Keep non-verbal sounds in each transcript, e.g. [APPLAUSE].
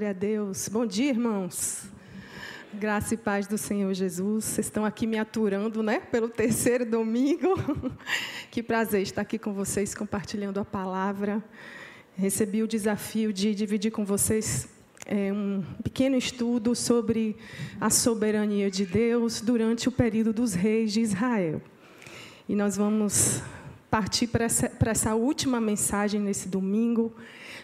Glória a Deus. Bom dia, irmãos. Graça e paz do Senhor Jesus. Vocês estão aqui me aturando, né? Pelo terceiro domingo. [LAUGHS] que prazer estar aqui com vocês, compartilhando a palavra. Recebi o desafio de dividir com vocês é, um pequeno estudo sobre a soberania de Deus durante o período dos reis de Israel. E nós vamos partir para essa, para essa última mensagem nesse domingo.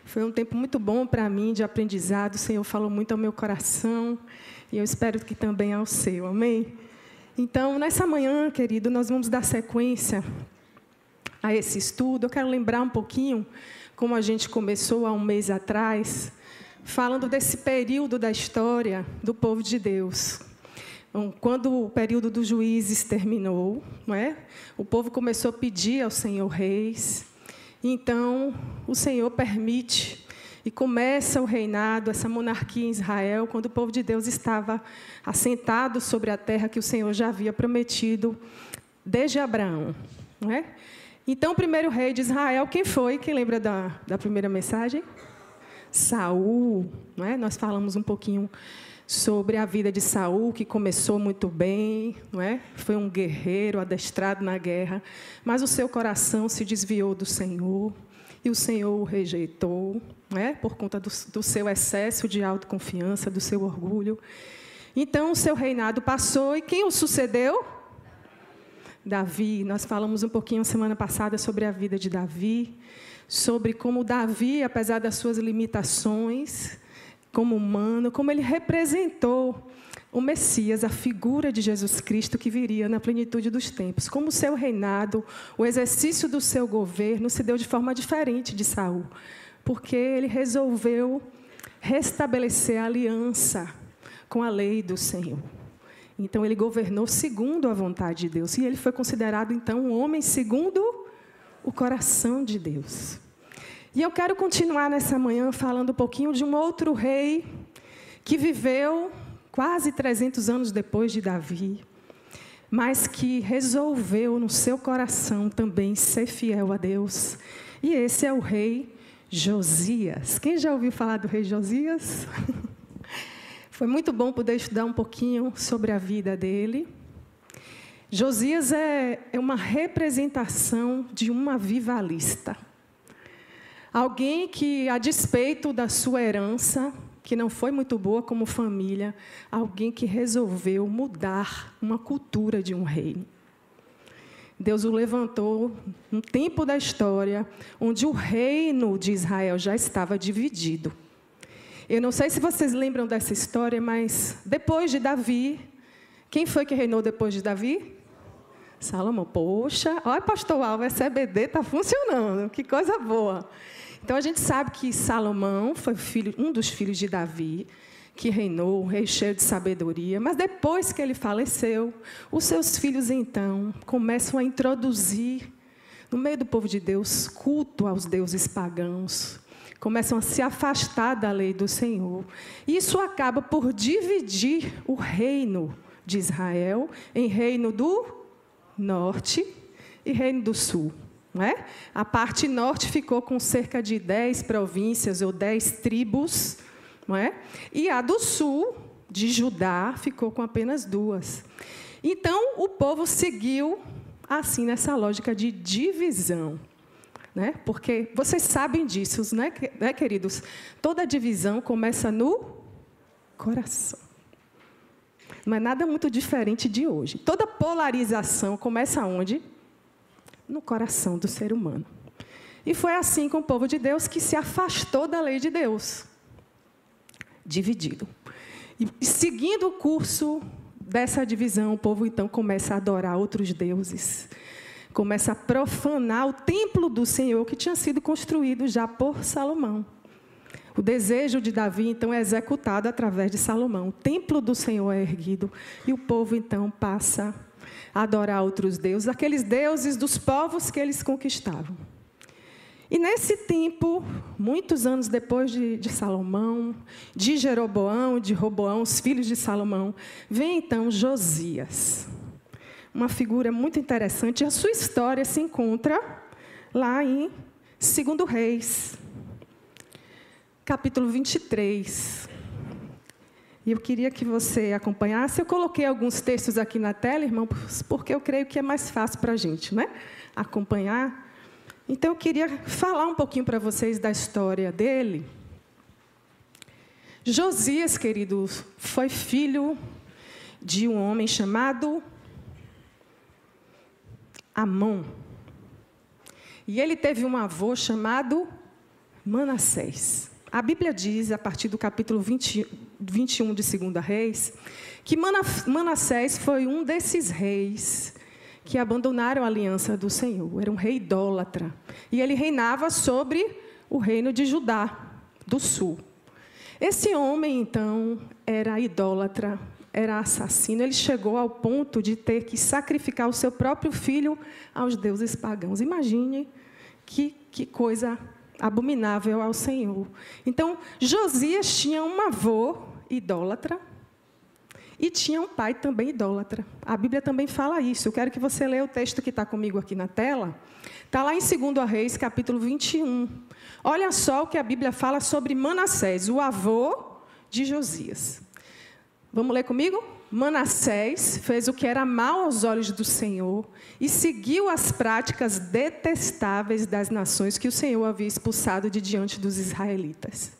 Foi um tempo muito bom para mim de aprendizado. O Senhor falou muito ao meu coração. E eu espero que também ao seu, amém? Então, nessa manhã, querido, nós vamos dar sequência a esse estudo. Eu quero lembrar um pouquinho como a gente começou há um mês atrás, falando desse período da história do povo de Deus. Quando o período dos juízes terminou, não é? o povo começou a pedir ao Senhor reis. Então, o Senhor permite e começa o reinado, essa monarquia em Israel, quando o povo de Deus estava assentado sobre a terra que o Senhor já havia prometido desde Abraão. Não é? Então, o primeiro rei de Israel, quem foi? Quem lembra da, da primeira mensagem? Saul. Não é? Nós falamos um pouquinho sobre a vida de Saul, que começou muito bem, não é? Foi um guerreiro adestrado na guerra, mas o seu coração se desviou do Senhor e o Senhor o rejeitou, né, por conta do, do seu excesso de autoconfiança, do seu orgulho. Então, o seu reinado passou e quem o sucedeu? Davi. Nós falamos um pouquinho semana passada sobre a vida de Davi, sobre como Davi, apesar das suas limitações, como humano, como ele representou o Messias, a figura de Jesus Cristo que viria na plenitude dos tempos. Como o seu reinado, o exercício do seu governo se deu de forma diferente de Saul, porque ele resolveu restabelecer a aliança com a lei do Senhor. Então ele governou segundo a vontade de Deus, e ele foi considerado então um homem segundo o coração de Deus. E eu quero continuar nessa manhã falando um pouquinho de um outro rei que viveu quase 300 anos depois de Davi, mas que resolveu no seu coração também ser fiel a Deus. E esse é o rei Josias. Quem já ouviu falar do rei Josias? [LAUGHS] Foi muito bom poder estudar um pouquinho sobre a vida dele. Josias é, é uma representação de um avivalista. Alguém que, a despeito da sua herança, que não foi muito boa como família, alguém que resolveu mudar uma cultura de um reino. Deus o levantou no tempo da história, onde o reino de Israel já estava dividido. Eu não sei se vocês lembram dessa história, mas depois de Davi, quem foi que reinou depois de Davi? Salomão. Poxa, olha, pastor Alves, essa EBD está funcionando, que coisa boa. Então a gente sabe que Salomão foi filho, um dos filhos de Davi, que reinou, um rei cheio de sabedoria, mas depois que ele faleceu, os seus filhos então começam a introduzir no meio do povo de Deus culto aos deuses pagãos, começam a se afastar da lei do Senhor. Isso acaba por dividir o reino de Israel em reino do norte e reino do sul. É? A parte norte ficou com cerca de 10 províncias ou 10 tribos, é? e a do sul, de Judá, ficou com apenas duas. Então, o povo seguiu assim nessa lógica de divisão. Né? Porque vocês sabem disso, né, né, queridos? Toda divisão começa no coração. Não é nada muito diferente de hoje. Toda polarização começa onde? No coração do ser humano. E foi assim com o povo de Deus que se afastou da lei de Deus, dividido. E seguindo o curso dessa divisão, o povo então começa a adorar outros deuses, começa a profanar o templo do Senhor que tinha sido construído já por Salomão. O desejo de Davi, então, é executado através de Salomão. O templo do Senhor é erguido e o povo, então, passa a adorar outros deuses, aqueles deuses dos povos que eles conquistavam. E nesse tempo, muitos anos depois de, de, Salomão, de Jeroboão, de Roboão, os filhos de Salomão, vem então Josias. Uma figura muito interessante. A sua história se encontra lá em 2 Reis, capítulo 23. E eu queria que você acompanhasse. Eu coloquei alguns textos aqui na tela, irmãos, porque eu creio que é mais fácil para a gente né? acompanhar. Então eu queria falar um pouquinho para vocês da história dele. Josias, queridos, foi filho de um homem chamado Amon. E ele teve um avô chamado Manassés. A Bíblia diz, a partir do capítulo 20, 21 de 2 Reis, que Manassés foi um desses reis que abandonaram a aliança do Senhor. Era um rei idólatra. E ele reinava sobre o reino de Judá, do sul. Esse homem, então, era idólatra, era assassino. Ele chegou ao ponto de ter que sacrificar o seu próprio filho aos deuses pagãos. Imagine que, que coisa abominável ao Senhor. Então, Josias tinha um avô idólatra, e tinha um pai também idólatra. A Bíblia também fala isso. Eu quero que você leia o texto que está comigo aqui na tela. Está lá em 2 Reis, capítulo 21. Olha só o que a Bíblia fala sobre Manassés, o avô de Josias. Vamos ler comigo? Manassés fez o que era mal aos olhos do Senhor e seguiu as práticas detestáveis das nações que o Senhor havia expulsado de diante dos israelitas.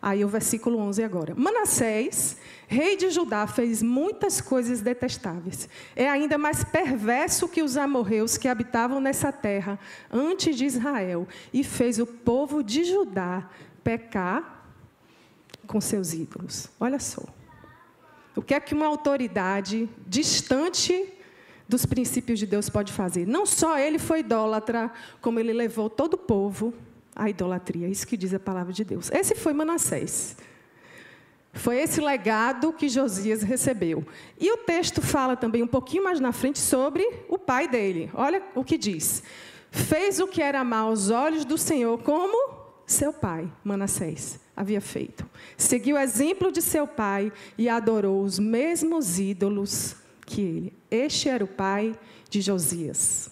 Aí o versículo 11 agora. Manassés, rei de Judá, fez muitas coisas detestáveis. É ainda mais perverso que os amorreus que habitavam nessa terra antes de Israel e fez o povo de Judá pecar com seus ídolos. Olha só. O que é que uma autoridade distante dos princípios de Deus pode fazer? Não só ele foi idólatra, como ele levou todo o povo a idolatria. É isso que diz a palavra de Deus. Esse foi Manassés. Foi esse legado que Josias recebeu. E o texto fala também um pouquinho mais na frente sobre o pai dele. Olha o que diz. Fez o que era mal aos olhos do Senhor, como seu pai, Manassés, havia feito. Seguiu o exemplo de seu pai e adorou os mesmos ídolos que ele. Este era o pai de Josias.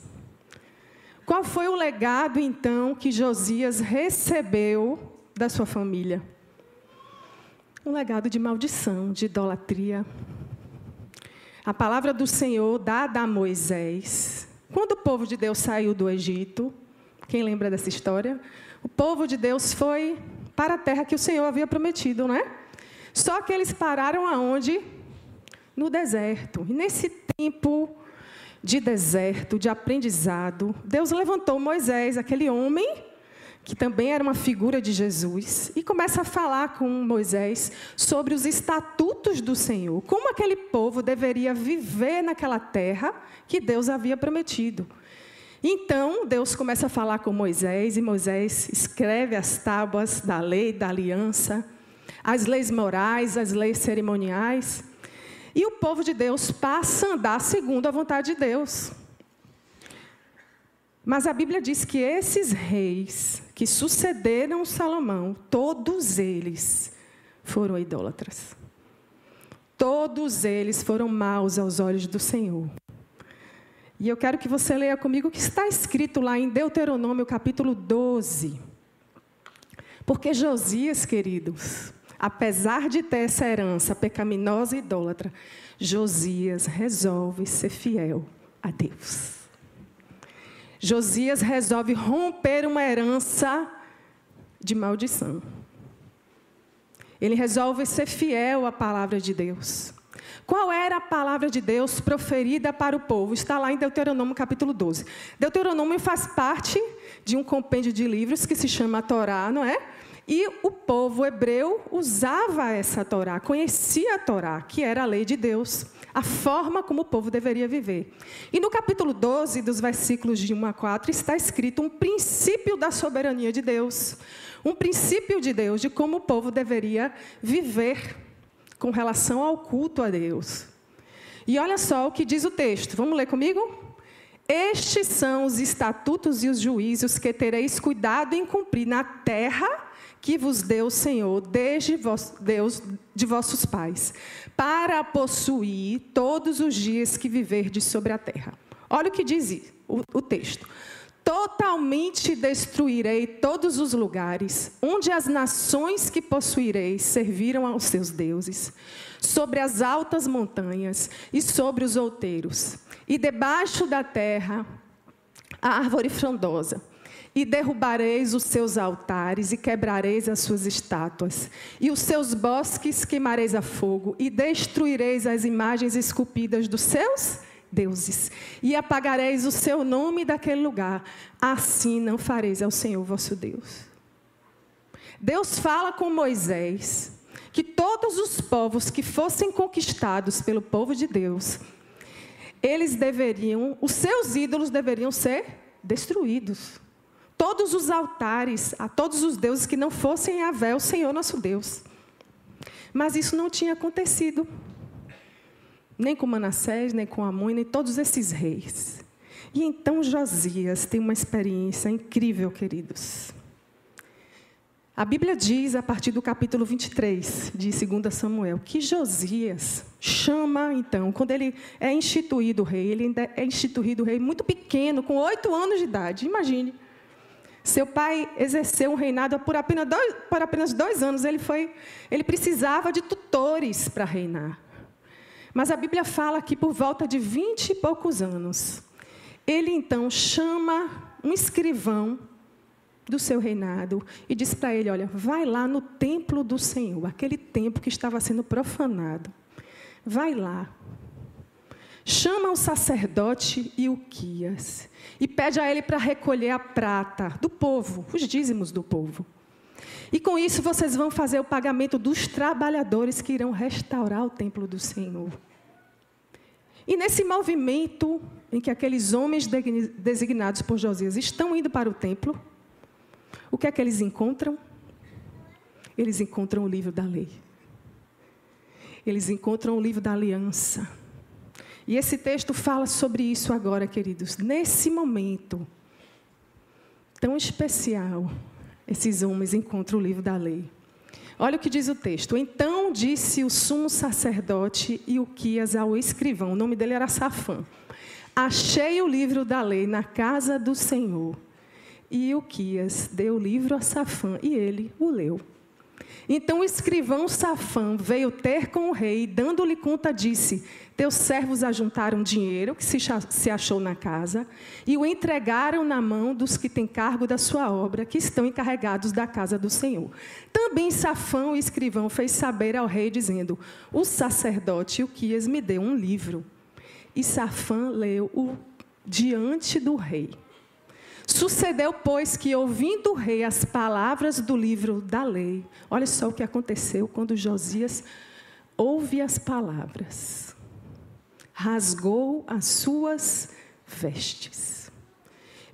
Qual foi o legado, então, que Josias recebeu da sua família? Um legado de maldição, de idolatria. A palavra do Senhor dada a Moisés. Quando o povo de Deus saiu do Egito, quem lembra dessa história? O povo de Deus foi para a terra que o Senhor havia prometido, né? Só que eles pararam aonde? No deserto. E nesse tempo, de deserto, de aprendizado, Deus levantou Moisés, aquele homem que também era uma figura de Jesus, e começa a falar com Moisés sobre os estatutos do Senhor, como aquele povo deveria viver naquela terra que Deus havia prometido. Então, Deus começa a falar com Moisés, e Moisés escreve as tábuas da lei, da aliança, as leis morais, as leis cerimoniais. E o povo de Deus passa a andar segundo a vontade de Deus. Mas a Bíblia diz que esses reis que sucederam Salomão, todos eles foram idólatras. Todos eles foram maus aos olhos do Senhor. E eu quero que você leia comigo o que está escrito lá em Deuteronômio capítulo 12. Porque Josias, queridos, apesar de ter essa herança pecaminosa e idólatra, Josias resolve ser fiel a Deus. Josias resolve romper uma herança de maldição. Ele resolve ser fiel à palavra de Deus. Qual era a palavra de Deus proferida para o povo? Está lá em Deuteronômio capítulo 12. Deuteronômio faz parte de um compêndio de livros que se chama Torá, não é? E o povo hebreu usava essa Torá, conhecia a Torá, que era a lei de Deus, a forma como o povo deveria viver. E no capítulo 12, dos versículos de 1 a 4, está escrito um princípio da soberania de Deus, um princípio de Deus de como o povo deveria viver com relação ao culto a Deus. E olha só o que diz o texto. Vamos ler comigo? Estes são os estatutos e os juízos que tereis cuidado em cumprir na terra que vos deu o Senhor, desde vos, Deus de vossos pais, para possuir todos os dias que viverdes sobre a terra. Olha o que diz o, o texto. Totalmente destruirei todos os lugares onde as nações que possuireis serviram aos seus deuses, sobre as altas montanhas e sobre os outeiros, e debaixo da terra a árvore frondosa e derrubareis os seus altares e quebrareis as suas estátuas, e os seus bosques queimareis a fogo, e destruireis as imagens esculpidas dos seus deuses, e apagareis o seu nome daquele lugar. Assim não fareis ao Senhor vosso Deus. Deus fala com Moisés que todos os povos que fossem conquistados pelo povo de Deus, eles deveriam, os seus ídolos deveriam ser destruídos todos os altares a todos os deuses que não fossem Yahvé, o Senhor nosso Deus. Mas isso não tinha acontecido. Nem com Manassés, nem com Amon, nem todos esses reis. E então Josias tem uma experiência incrível, queridos. A Bíblia diz, a partir do capítulo 23 de 2 Samuel, que Josias chama, então, quando ele é instituído rei, ele ainda é instituído rei muito pequeno, com oito anos de idade, imagine. Seu pai exerceu um reinado por apenas dois, por apenas dois anos. Ele, foi, ele precisava de tutores para reinar. Mas a Bíblia fala que por volta de vinte e poucos anos, ele então chama um escrivão do seu reinado e diz para ele: Olha, vai lá no templo do Senhor, aquele templo que estava sendo profanado. Vai lá, chama o sacerdote Ilquias e pede a ele para recolher a prata do povo, os dízimos do povo. E com isso vocês vão fazer o pagamento dos trabalhadores que irão restaurar o templo do Senhor. E nesse movimento em que aqueles homens designados por Josias estão indo para o templo, o que é que eles encontram? Eles encontram o livro da lei. Eles encontram o livro da aliança. E esse texto fala sobre isso agora, queridos. Nesse momento tão especial, esses homens encontram o livro da lei. Olha o que diz o texto. Então disse o sumo sacerdote e o Quias ao escrivão, o nome dele era Safã. Achei o livro da lei na casa do Senhor. E o Quias deu o livro a Safã e ele o leu. Então o escrivão Safã veio ter com o rei, e dando-lhe conta, disse: Teus servos ajuntaram dinheiro que se achou na casa e o entregaram na mão dos que têm cargo da sua obra, que estão encarregados da casa do Senhor. Também Safã, o escrivão, fez saber ao rei, dizendo: O sacerdote Uquias me deu um livro. E Safã leu-o diante do rei. Sucedeu, pois, que ouvindo o rei as palavras do livro da lei, olha só o que aconteceu quando Josias ouve as palavras, rasgou as suas vestes.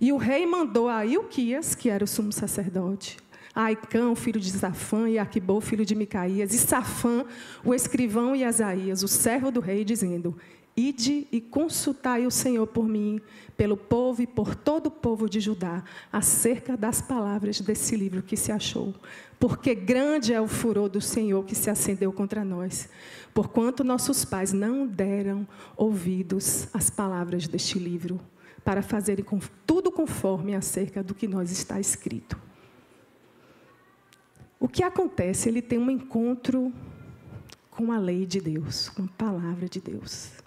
E o rei mandou a Ilquias, que era o sumo sacerdote, a Aicão, filho de Safã, e Aquibô, filho de Micaías, e Safã, o escrivão, e Asaías, o servo do rei, dizendo: Ide e consultai o Senhor por mim, pelo povo e por todo o povo de Judá, acerca das palavras desse livro que se achou. Porque grande é o furor do Senhor que se acendeu contra nós, porquanto nossos pais não deram ouvidos às palavras deste livro, para fazerem tudo conforme acerca do que nós está escrito. O que acontece? Ele tem um encontro com a lei de Deus, com a palavra de Deus.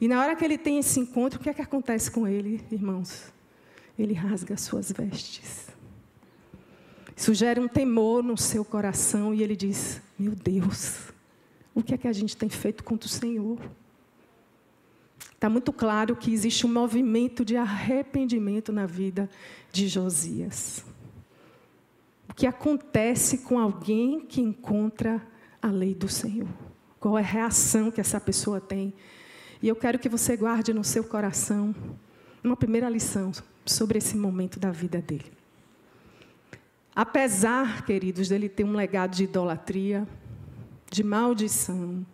E na hora que ele tem esse encontro, o que é que acontece com ele, irmãos? Ele rasga as suas vestes. Isso gera um temor no seu coração e ele diz: Meu Deus, o que é que a gente tem feito contra o Senhor? Está muito claro que existe um movimento de arrependimento na vida de Josias. O que acontece com alguém que encontra a lei do Senhor. Qual é a reação que essa pessoa tem? E eu quero que você guarde no seu coração uma primeira lição sobre esse momento da vida dele. Apesar, queridos, dele ter um legado de idolatria, de maldição,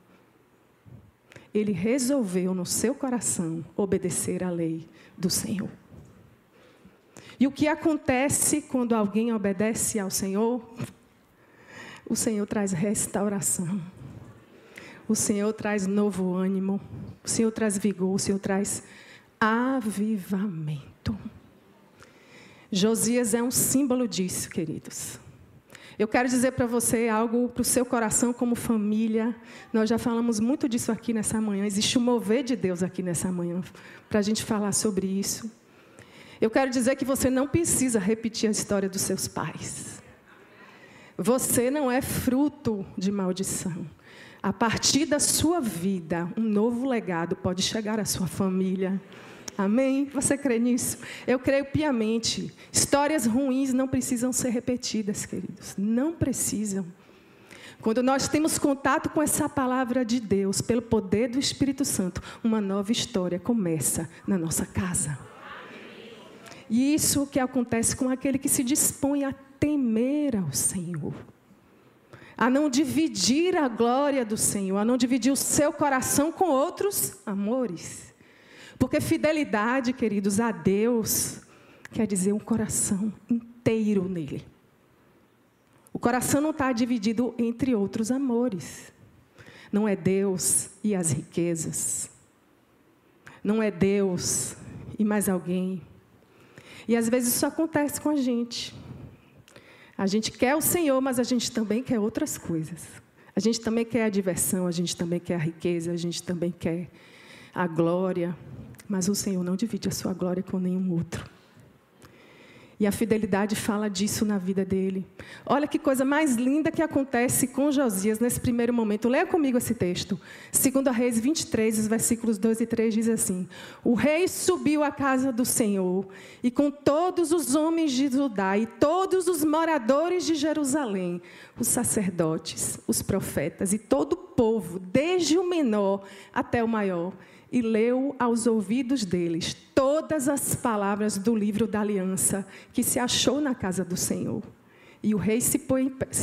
ele resolveu no seu coração obedecer à lei do Senhor. E o que acontece quando alguém obedece ao Senhor? O Senhor traz restauração. O Senhor traz novo ânimo. O Senhor traz vigor. O Senhor traz avivamento. Josias é um símbolo disso, queridos. Eu quero dizer para você algo para o seu coração como família. Nós já falamos muito disso aqui nessa manhã. Existe um mover de Deus aqui nessa manhã para a gente falar sobre isso. Eu quero dizer que você não precisa repetir a história dos seus pais. Você não é fruto de maldição. A partir da sua vida, um novo legado pode chegar à sua família. Amém? Você crê nisso? Eu creio piamente. Histórias ruins não precisam ser repetidas, queridos. Não precisam. Quando nós temos contato com essa palavra de Deus, pelo poder do Espírito Santo, uma nova história começa na nossa casa. E isso que acontece com aquele que se dispõe a temer ao Senhor, a não dividir a glória do Senhor, a não dividir o seu coração com outros amores. Porque fidelidade, queridos, a Deus quer dizer um coração inteiro nele. O coração não está dividido entre outros amores. Não é Deus e as riquezas. Não é Deus e mais alguém. E às vezes isso acontece com a gente. A gente quer o Senhor, mas a gente também quer outras coisas. A gente também quer a diversão, a gente também quer a riqueza, a gente também quer a glória. Mas o Senhor não divide a sua glória com nenhum outro. E a fidelidade fala disso na vida dele. Olha que coisa mais linda que acontece com Josias nesse primeiro momento. Leia comigo esse texto. Segundo Reis 23, os versículos 2 e 3 diz assim: O rei subiu à casa do Senhor, e com todos os homens de Judá e todos os moradores de Jerusalém, os sacerdotes, os profetas e todo o povo, desde o menor até o maior, e leu aos ouvidos deles todas as palavras do livro da aliança que se achou na casa do Senhor. E o rei se,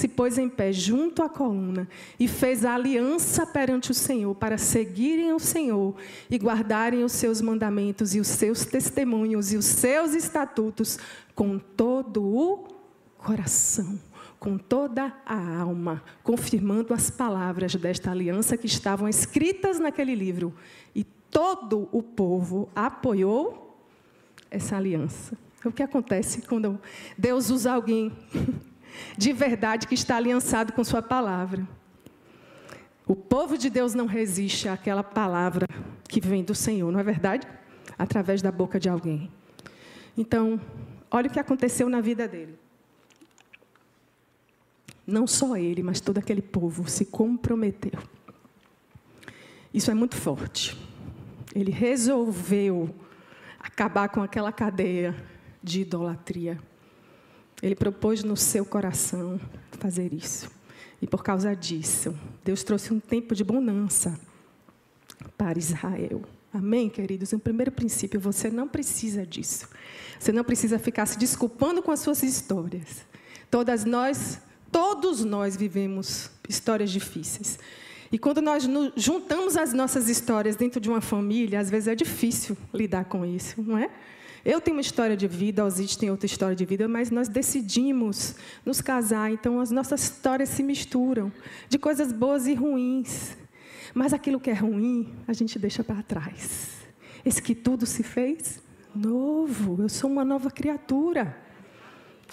pôs em pé junto à coluna e fez a aliança perante o Senhor para seguirem o Senhor e guardarem os seus mandamentos e os seus testemunhos e os seus estatutos com todo o coração com toda a alma, confirmando as palavras desta aliança que estavam escritas naquele livro. E todo o povo apoiou essa aliança. O que acontece quando Deus usa alguém de verdade que está aliançado com Sua palavra? O povo de Deus não resiste àquela palavra que vem do Senhor, não é verdade? Através da boca de alguém. Então, olha o que aconteceu na vida dele. Não só ele, mas todo aquele povo se comprometeu. Isso é muito forte. Ele resolveu acabar com aquela cadeia de idolatria. Ele propôs no seu coração fazer isso. E por causa disso, Deus trouxe um tempo de bonança para Israel. Amém, queridos? Um primeiro princípio, você não precisa disso. Você não precisa ficar se desculpando com as suas histórias. Todas nós, todos nós vivemos histórias difíceis. E quando nós juntamos as nossas histórias dentro de uma família, às vezes é difícil lidar com isso, não é? Eu tenho uma história de vida, Osite tem outra história de vida, mas nós decidimos nos casar, então as nossas histórias se misturam, de coisas boas e ruins. Mas aquilo que é ruim, a gente deixa para trás. Esse que tudo se fez novo, eu sou uma nova criatura.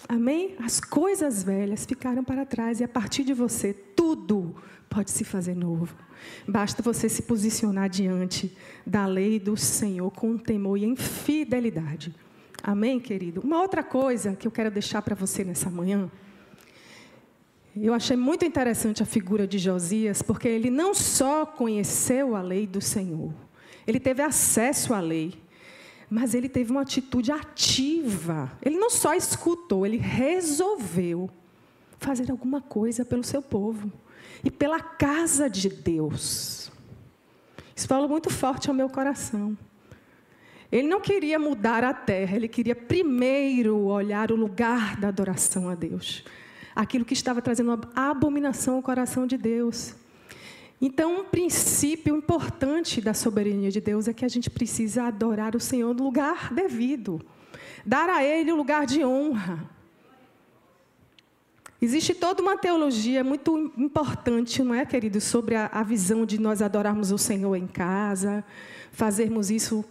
Amém? As coisas velhas ficaram para trás e a partir de você, tudo pode se fazer novo. Basta você se posicionar diante da lei do Senhor com temor e em fidelidade. Amém, querido? Uma outra coisa que eu quero deixar para você nessa manhã. Eu achei muito interessante a figura de Josias, porque ele não só conheceu a lei do Senhor, ele teve acesso à lei, mas ele teve uma atitude ativa. Ele não só escutou, ele resolveu fazer alguma coisa pelo seu povo e pela casa de Deus. Isso falou muito forte ao meu coração. Ele não queria mudar a terra, ele queria primeiro olhar o lugar da adoração a Deus. Aquilo que estava trazendo abominação ao coração de Deus. Então, um princípio importante da soberania de Deus é que a gente precisa adorar o Senhor no lugar devido, dar a Ele o lugar de honra. Existe toda uma teologia muito importante, não é, queridos, sobre a, a visão de nós adorarmos o Senhor em casa, fazermos isso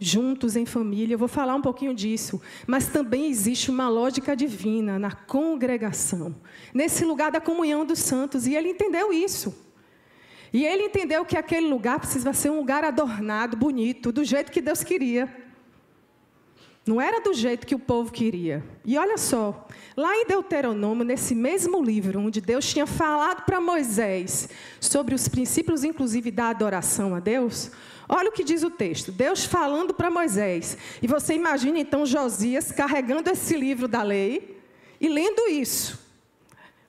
juntos em família. Eu vou falar um pouquinho disso. Mas também existe uma lógica divina na congregação, nesse lugar da comunhão dos santos. E ele entendeu isso. E ele entendeu que aquele lugar precisa ser um lugar adornado, bonito, do jeito que Deus queria. Não era do jeito que o povo queria. E olha só, lá em Deuteronômio, nesse mesmo livro, onde Deus tinha falado para Moisés sobre os princípios, inclusive, da adoração a Deus, olha o que diz o texto. Deus falando para Moisés. E você imagina então Josias carregando esse livro da lei e lendo isso.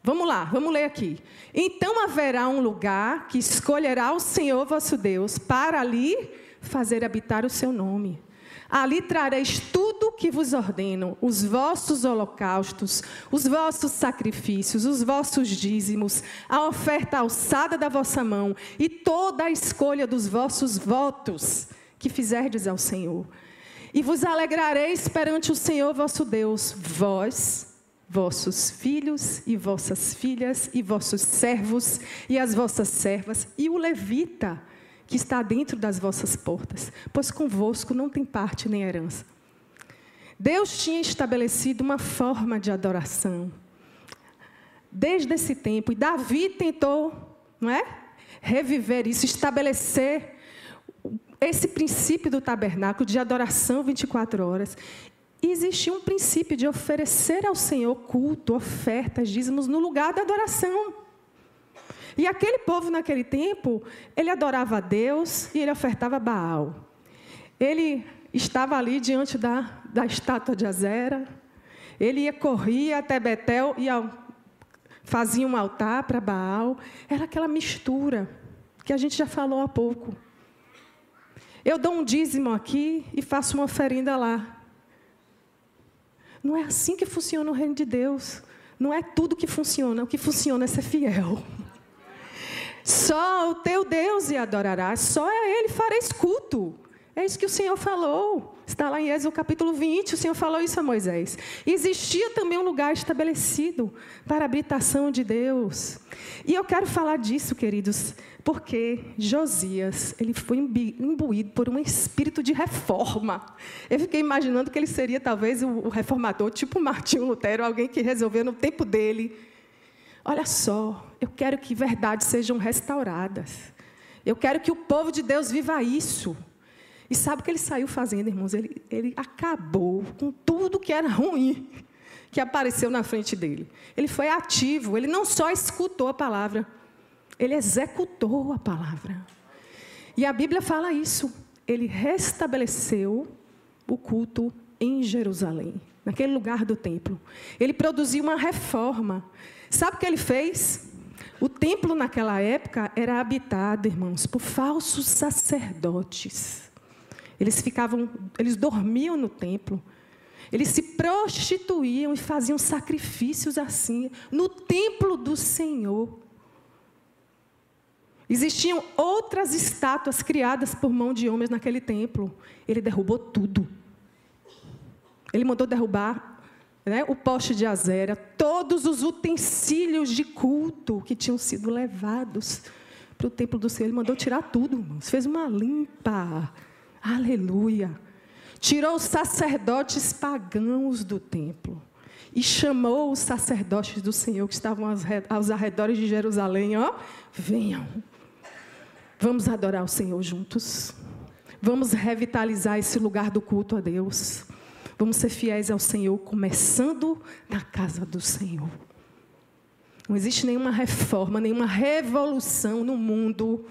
Vamos lá, vamos ler aqui. Então haverá um lugar que escolherá o Senhor vosso Deus para ali fazer habitar o seu nome. Ali trareis tudo que vos ordeno: os vossos holocaustos, os vossos sacrifícios, os vossos dízimos, a oferta alçada da vossa mão e toda a escolha dos vossos votos que fizerdes ao Senhor. E vos alegrareis perante o Senhor vosso Deus, vós, vossos filhos e vossas filhas, e vossos servos e as vossas servas, e o levita que está dentro das vossas portas, pois convosco não tem parte nem herança. Deus tinha estabelecido uma forma de adoração. Desde esse tempo, e Davi tentou, não é? Reviver isso, estabelecer esse princípio do tabernáculo de adoração 24 horas. E existia um princípio de oferecer ao Senhor culto, ofertas, dízimos no lugar da adoração. E aquele povo naquele tempo, ele adorava a Deus e ele ofertava Baal. Ele estava ali diante da, da estátua de Azera. Ele ia corria até Betel e fazia um altar para Baal. Era aquela mistura que a gente já falou há pouco. Eu dou um dízimo aqui e faço uma oferenda lá. Não é assim que funciona o reino de Deus. Não é tudo que funciona. O que funciona é ser fiel. Só o teu Deus e adorarás, só a Ele fareis culto. É isso que o Senhor falou. Está lá em Êxodo capítulo 20, o Senhor falou isso a Moisés. Existia também um lugar estabelecido para a habitação de Deus. E eu quero falar disso, queridos, porque Josias, ele foi imbuído por um espírito de reforma. Eu fiquei imaginando que ele seria talvez o reformador, tipo Martinho Lutero, alguém que resolveu no tempo dele Olha só, eu quero que verdades sejam restauradas. Eu quero que o povo de Deus viva isso. E sabe o que ele saiu fazendo, irmãos? Ele, ele acabou com tudo que era ruim que apareceu na frente dele. Ele foi ativo, ele não só escutou a palavra, ele executou a palavra. E a Bíblia fala isso. Ele restabeleceu o culto em Jerusalém, naquele lugar do templo. Ele produziu uma reforma. Sabe o que ele fez? O templo naquela época era habitado, irmãos, por falsos sacerdotes. Eles ficavam, eles dormiam no templo. Eles se prostituíam e faziam sacrifícios assim no templo do Senhor. Existiam outras estátuas criadas por mão de homens naquele templo. Ele derrubou tudo. Ele mandou derrubar né, o poste de Azera, todos os utensílios de culto que tinham sido levados para o templo do Senhor. Ele mandou tirar tudo, irmãos. Fez uma limpa. Aleluia. Tirou os sacerdotes pagãos do templo. E chamou os sacerdotes do Senhor que estavam aos arredores de Jerusalém, ó, venham. Vamos adorar o Senhor juntos. Vamos revitalizar esse lugar do culto a Deus. Vamos ser fiéis ao Senhor, começando na casa do Senhor. Não existe nenhuma reforma, nenhuma revolução no mundo,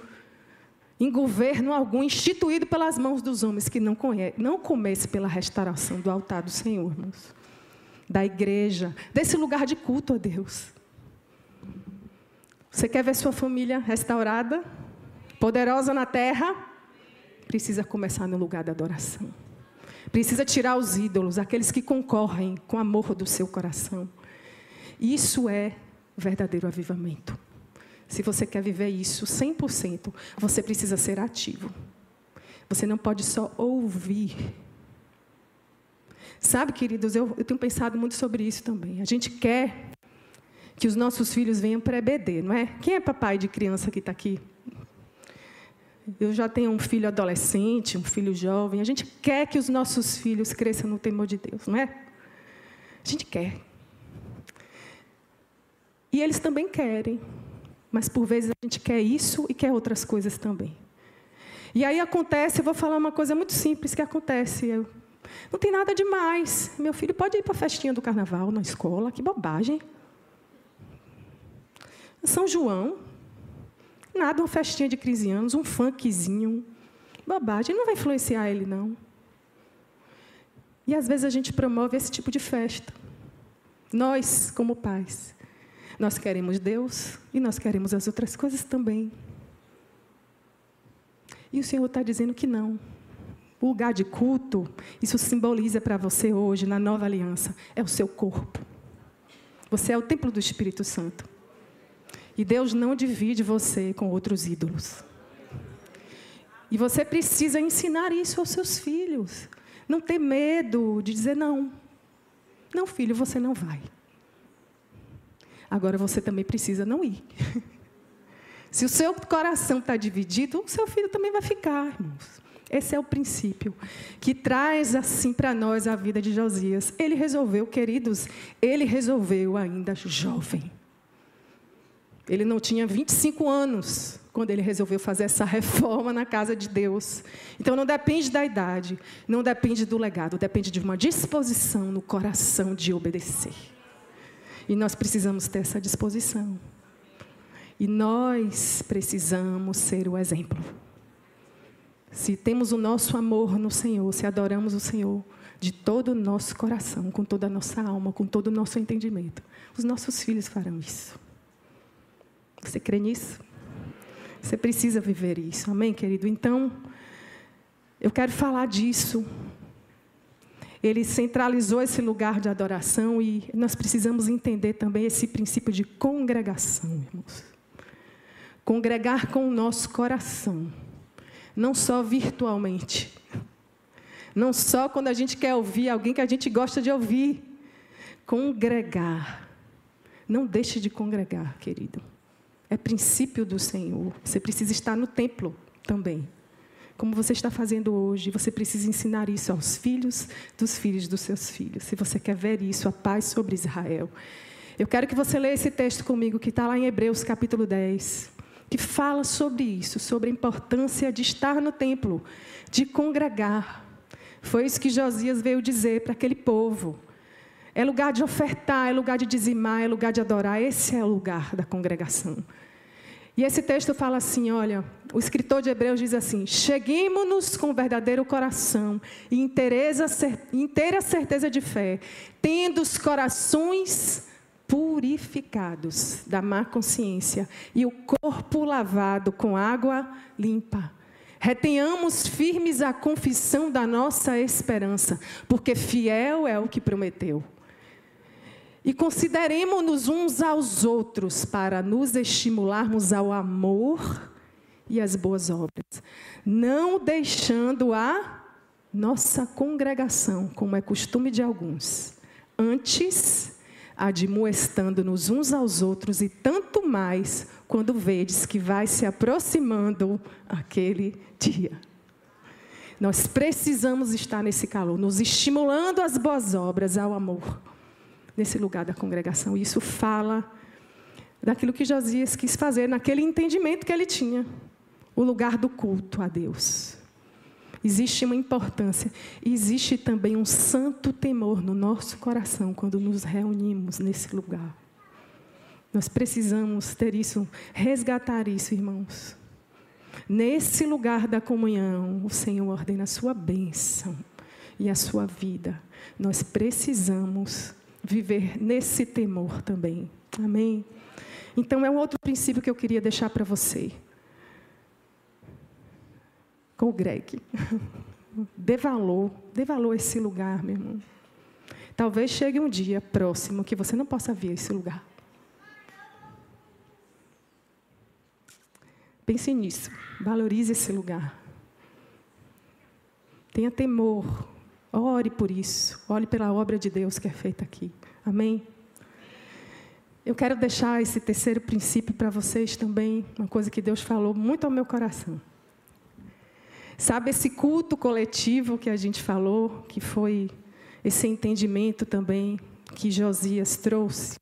em governo algum, instituído pelas mãos dos homens, que não, conhece, não comece pela restauração do altar do Senhor, irmãos. Da igreja, desse lugar de culto a Deus. Você quer ver sua família restaurada, poderosa na terra? Precisa começar no lugar da adoração. Precisa tirar os ídolos, aqueles que concorrem com o amor do seu coração. Isso é verdadeiro avivamento. Se você quer viver isso 100%, você precisa ser ativo. Você não pode só ouvir. Sabe, queridos, eu, eu tenho pensado muito sobre isso também. A gente quer que os nossos filhos venham para EBD, não é? Quem é papai de criança que está aqui? Eu já tenho um filho adolescente, um filho jovem. A gente quer que os nossos filhos cresçam no temor de Deus, não é? A gente quer. E eles também querem. Mas por vezes a gente quer isso e quer outras coisas também. E aí acontece, eu vou falar uma coisa muito simples que acontece. Eu, não tem nada demais. Meu filho pode ir para a festinha do carnaval na escola, que bobagem. São João, nada, uma festinha de 15 anos, um funkzinho. Bobagem, não vai influenciar ele, não. E às vezes a gente promove esse tipo de festa. Nós, como pais. Nós queremos Deus e nós queremos as outras coisas também. E o Senhor está dizendo que não. O lugar de culto, isso simboliza para você hoje, na nova aliança, é o seu corpo. Você é o templo do Espírito Santo. E Deus não divide você com outros ídolos. E você precisa ensinar isso aos seus filhos. Não ter medo de dizer não. Não, filho, você não vai. Agora você também precisa não ir. [LAUGHS] Se o seu coração está dividido, o seu filho também vai ficar, irmãos. Esse é o princípio que traz assim para nós a vida de Josias. Ele resolveu, queridos, ele resolveu ainda jovem. Ele não tinha 25 anos quando ele resolveu fazer essa reforma na casa de Deus. Então não depende da idade, não depende do legado, depende de uma disposição no coração de obedecer. E nós precisamos ter essa disposição. E nós precisamos ser o exemplo. Se temos o nosso amor no Senhor, se adoramos o Senhor de todo o nosso coração, com toda a nossa alma, com todo o nosso entendimento, os nossos filhos farão isso. Você crê nisso? Você precisa viver isso, amém, querido? Então, eu quero falar disso ele centralizou esse lugar de adoração e nós precisamos entender também esse princípio de congregação, irmãos. Congregar com o nosso coração, não só virtualmente, não só quando a gente quer ouvir alguém que a gente gosta de ouvir. Congregar. Não deixe de congregar, querido. É princípio do Senhor. Você precisa estar no templo também como você está fazendo hoje, você precisa ensinar isso aos filhos dos filhos dos seus filhos. Se você quer ver isso, a paz sobre Israel. Eu quero que você leia esse texto comigo, que está lá em Hebreus capítulo 10, que fala sobre isso, sobre a importância de estar no templo, de congregar. Foi isso que Josias veio dizer para aquele povo. É lugar de ofertar, é lugar de dizimar, é lugar de adorar. Esse é o lugar da congregação. E esse texto fala assim: olha, o escritor de Hebreus diz assim: cheguemos-nos com verdadeiro coração e inteira certeza de fé, tendo os corações purificados da má consciência e o corpo lavado com água limpa. Retenhamos firmes a confissão da nossa esperança, porque fiel é o que prometeu. E consideremos-nos uns aos outros para nos estimularmos ao amor e às boas obras, não deixando a nossa congregação, como é costume de alguns, antes admoestando-nos uns aos outros e tanto mais quando vedes que vai se aproximando aquele dia. Nós precisamos estar nesse calor, nos estimulando às boas obras, ao amor nesse lugar da congregação. Isso fala daquilo que Josias quis fazer, naquele entendimento que ele tinha o lugar do culto a Deus. Existe uma importância, existe também um santo temor no nosso coração quando nos reunimos nesse lugar. Nós precisamos ter isso, resgatar isso, irmãos. Nesse lugar da comunhão, o Senhor ordena a sua bênção e a sua vida. Nós precisamos viver nesse temor também. Amém? Então, é um outro princípio que eu queria deixar para você. Com o Greg. [LAUGHS] Dê valor, dê valor a esse lugar, meu irmão. Talvez chegue um dia próximo que você não possa ver esse lugar. Pense nisso. Valorize esse lugar. Tenha temor. Ore por isso. Ore pela obra de Deus que é feita aqui. Amém? Eu quero deixar esse terceiro princípio para vocês também, uma coisa que Deus falou muito ao meu coração. Sabe esse culto coletivo que a gente falou, que foi esse entendimento também que Josias trouxe?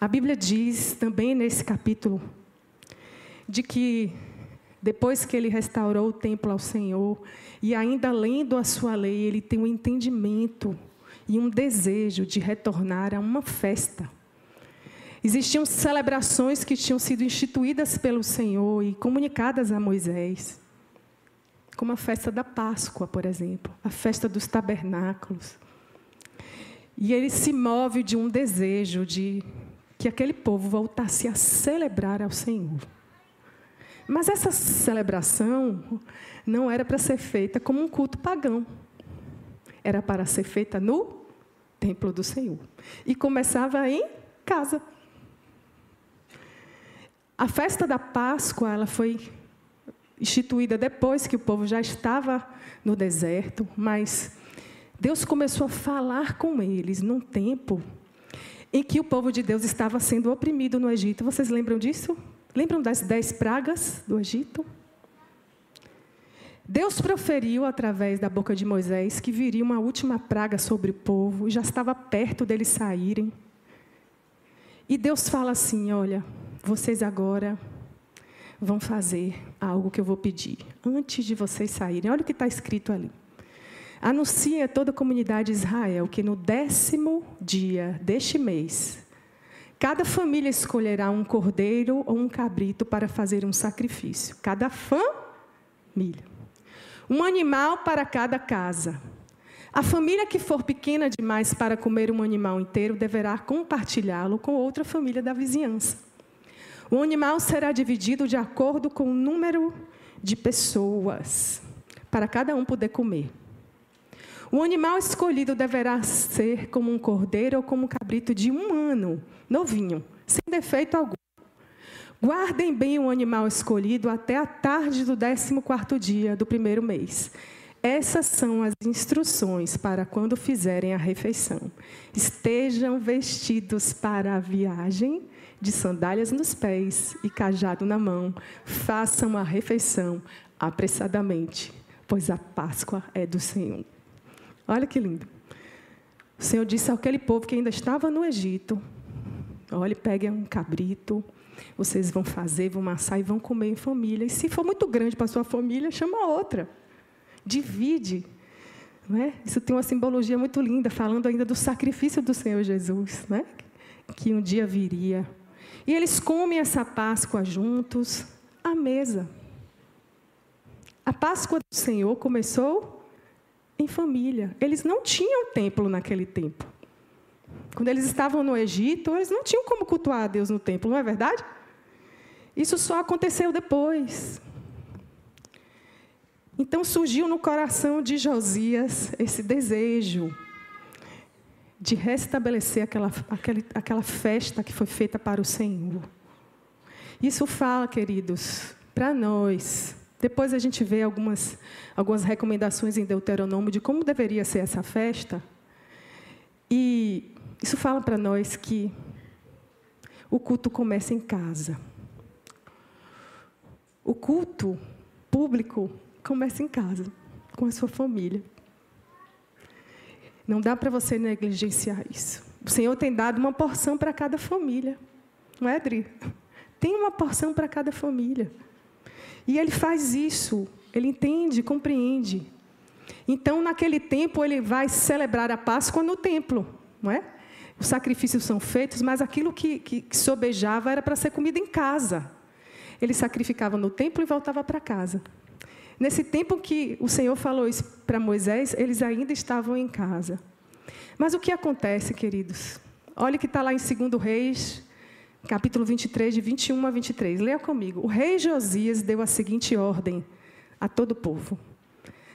A Bíblia diz também nesse capítulo de que depois que ele restaurou o templo ao Senhor e ainda lendo a sua lei, ele tem um entendimento e um desejo de retornar a uma festa. Existiam celebrações que tinham sido instituídas pelo Senhor e comunicadas a Moisés, como a festa da Páscoa, por exemplo, a festa dos tabernáculos. E ele se move de um desejo de que aquele povo voltasse a celebrar ao Senhor. Mas essa celebração não era para ser feita como um culto pagão. Era para ser feita no templo do Senhor. E começava em casa. A festa da Páscoa, ela foi instituída depois que o povo já estava no deserto, mas Deus começou a falar com eles num tempo em que o povo de Deus estava sendo oprimido no Egito. Vocês lembram disso? Lembram das dez pragas do Egito? Deus proferiu através da boca de Moisés que viria uma última praga sobre o povo e já estava perto deles saírem. E Deus fala assim: Olha, vocês agora vão fazer algo que eu vou pedir antes de vocês saírem. Olha o que está escrito ali. Anuncia a toda a comunidade de Israel que no décimo dia deste mês, cada família escolherá um cordeiro ou um cabrito para fazer um sacrifício. Cada família um animal para cada casa. A família que for pequena demais para comer um animal inteiro deverá compartilhá-lo com outra família da vizinhança. O animal será dividido de acordo com o número de pessoas, para cada um poder comer. O animal escolhido deverá ser como um cordeiro ou como um cabrito de um ano, novinho, sem defeito algum. Guardem bem o animal escolhido até a tarde do 14 dia do primeiro mês. Essas são as instruções para quando fizerem a refeição. Estejam vestidos para a viagem, de sandálias nos pés e cajado na mão. Façam a refeição apressadamente, pois a Páscoa é do Senhor. Olha que lindo. O Senhor disse àquele povo que ainda estava no Egito: olhe, peguem um cabrito vocês vão fazer, vão amassar e vão comer em família. E se for muito grande para a sua família, chama outra. Divide. Né? Isso tem uma simbologia muito linda, falando ainda do sacrifício do Senhor Jesus, né? que um dia viria. E eles comem essa Páscoa juntos, à mesa. A Páscoa do Senhor começou em família. Eles não tinham templo naquele tempo. Quando eles estavam no Egito, eles não tinham como cultuar a Deus no templo, não é verdade? Isso só aconteceu depois. Então surgiu no coração de Josias esse desejo de restabelecer aquela, aquela, aquela festa que foi feita para o Senhor. Isso fala, queridos, para nós. Depois a gente vê algumas, algumas recomendações em Deuteronômio de como deveria ser essa festa. E isso fala para nós que o culto começa em casa. O culto público começa em casa, com a sua família. Não dá para você negligenciar isso. O Senhor tem dado uma porção para cada família. Não é, Adri? Tem uma porção para cada família. E ele faz isso, ele entende, compreende. Então, naquele tempo, ele vai celebrar a Páscoa no templo, não é? os sacrifícios são feitos, mas aquilo que, que, que sobejava era para ser comida em casa. Ele sacrificava no templo e voltava para casa. Nesse tempo que o Senhor falou isso para Moisés, eles ainda estavam em casa. Mas o que acontece, queridos? Olha que está lá em 2 Reis capítulo 23, de 21 a 23. Leia comigo. O rei Josias deu a seguinte ordem a todo o povo: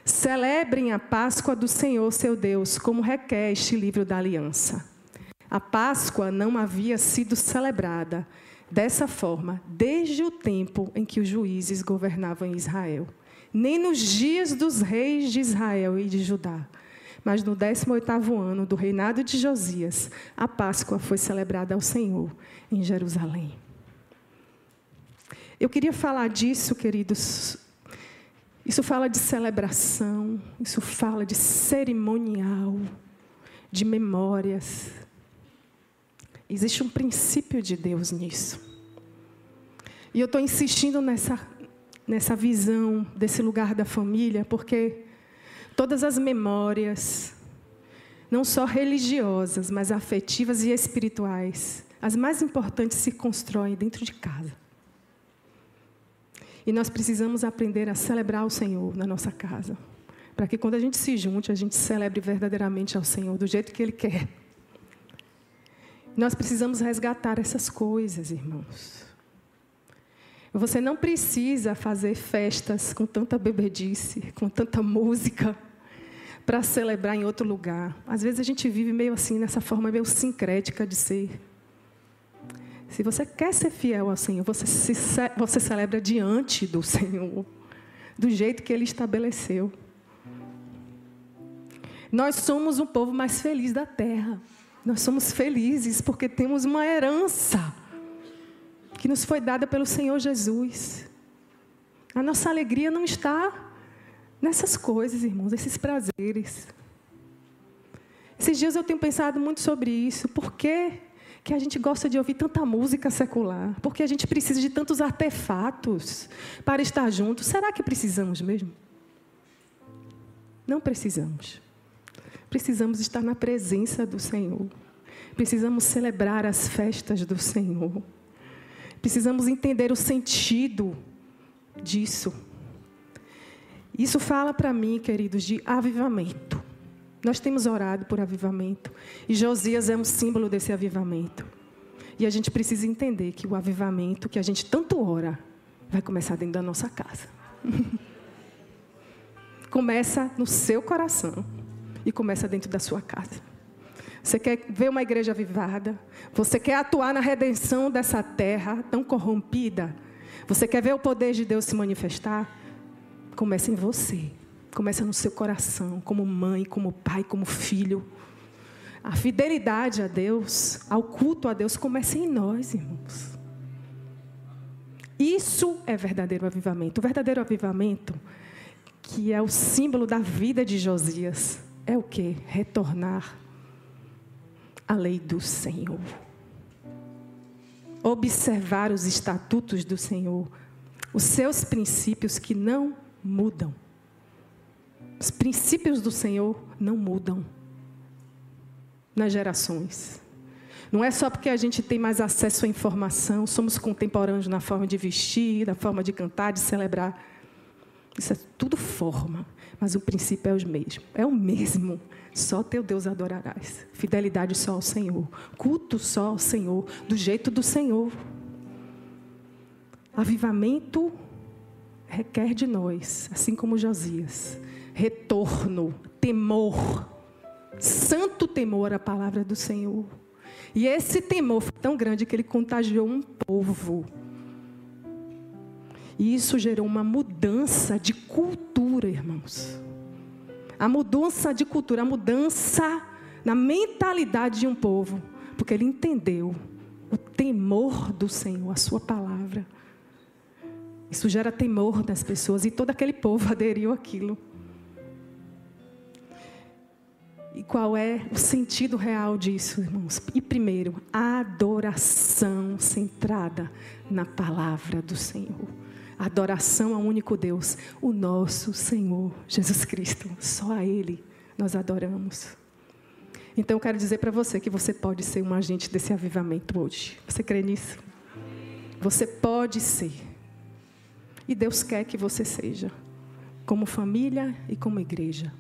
Celebrem a Páscoa do Senhor, seu Deus, como requer este livro da aliança. A Páscoa não havia sido celebrada dessa forma desde o tempo em que os juízes governavam Israel, nem nos dias dos reis de Israel e de Judá. Mas no 18º ano do reinado de Josias, a Páscoa foi celebrada ao Senhor em Jerusalém. Eu queria falar disso, queridos. Isso fala de celebração, isso fala de cerimonial, de memórias. Existe um princípio de Deus nisso. E eu estou insistindo nessa, nessa visão desse lugar da família, porque Todas as memórias, não só religiosas, mas afetivas e espirituais, as mais importantes se constroem dentro de casa. E nós precisamos aprender a celebrar o Senhor na nossa casa. Para que quando a gente se junte, a gente celebre verdadeiramente ao Senhor, do jeito que Ele quer. Nós precisamos resgatar essas coisas, irmãos. Você não precisa fazer festas com tanta bebedice, com tanta música, para celebrar em outro lugar. Às vezes a gente vive meio assim, nessa forma meio sincrética de ser. Se você quer ser fiel ao Senhor, você, se, você celebra diante do Senhor, do jeito que Ele estabeleceu. Nós somos o povo mais feliz da terra. Nós somos felizes porque temos uma herança que nos foi dada pelo Senhor Jesus. A nossa alegria não está nessas coisas, irmãos, esses prazeres. Esses dias eu tenho pensado muito sobre isso. Por que, que a gente gosta de ouvir tanta música secular? Porque a gente precisa de tantos artefatos para estar juntos. Será que precisamos mesmo? Não precisamos. Precisamos estar na presença do Senhor. Precisamos celebrar as festas do Senhor. Precisamos entender o sentido disso. Isso fala para mim, queridos, de avivamento. Nós temos orado por avivamento. E Josias é um símbolo desse avivamento. E a gente precisa entender que o avivamento que a gente tanto ora vai começar dentro da nossa casa. [LAUGHS] começa no seu coração e começa dentro da sua casa. Você quer ver uma igreja avivada? Você quer atuar na redenção dessa terra tão corrompida? Você quer ver o poder de Deus se manifestar? Começa em você. Começa no seu coração, como mãe, como pai, como filho. A fidelidade a Deus, ao culto a Deus, começa em nós, irmãos. Isso é verdadeiro avivamento. O verdadeiro avivamento, que é o símbolo da vida de Josias, é o que? Retornar a lei do Senhor. Observar os estatutos do Senhor, os seus princípios que não mudam. Os princípios do Senhor não mudam nas gerações. Não é só porque a gente tem mais acesso à informação, somos contemporâneos na forma de vestir, na forma de cantar, de celebrar. Isso é tudo forma, mas o princípio é o mesmo. É o mesmo. Só teu Deus adorarás. Fidelidade só ao Senhor. Culto só ao Senhor. Do jeito do Senhor. Avivamento requer de nós, assim como Josias, retorno, temor. Santo temor à palavra do Senhor. E esse temor foi tão grande que ele contagiou um povo. E isso gerou uma mudança de cultura, irmãos a mudança de cultura, a mudança na mentalidade de um povo, porque ele entendeu o temor do Senhor, a sua palavra. Isso gera temor das pessoas e todo aquele povo [LAUGHS] aderiu àquilo. E qual é o sentido real disso, irmãos? E primeiro, adoração centrada na palavra do Senhor adoração ao único Deus, o nosso Senhor Jesus Cristo. Só a Ele nós adoramos. Então, eu quero dizer para você que você pode ser um agente desse avivamento hoje. Você crê nisso? Você pode ser. E Deus quer que você seja, como família e como igreja.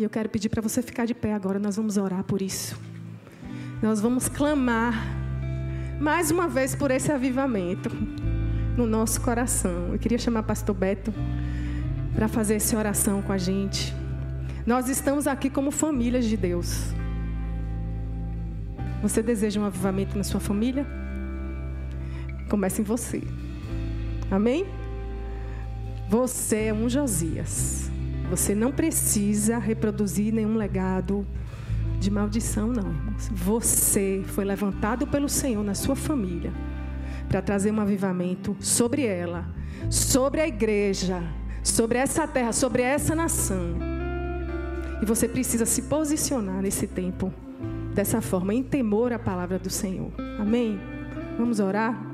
E eu quero pedir para você ficar de pé agora, nós vamos orar por isso. Nós vamos clamar mais uma vez por esse avivamento no nosso coração. Eu queria chamar pastor Beto para fazer essa oração com a gente. Nós estamos aqui como famílias de Deus. Você deseja um avivamento na sua família? Comece em você. Amém? Você é um Josias. Você não precisa reproduzir nenhum legado de maldição, não, irmãos. Você foi levantado pelo Senhor na sua família para trazer um avivamento sobre ela, sobre a igreja, sobre essa terra, sobre essa nação. E você precisa se posicionar nesse tempo dessa forma, em temor à palavra do Senhor. Amém? Vamos orar?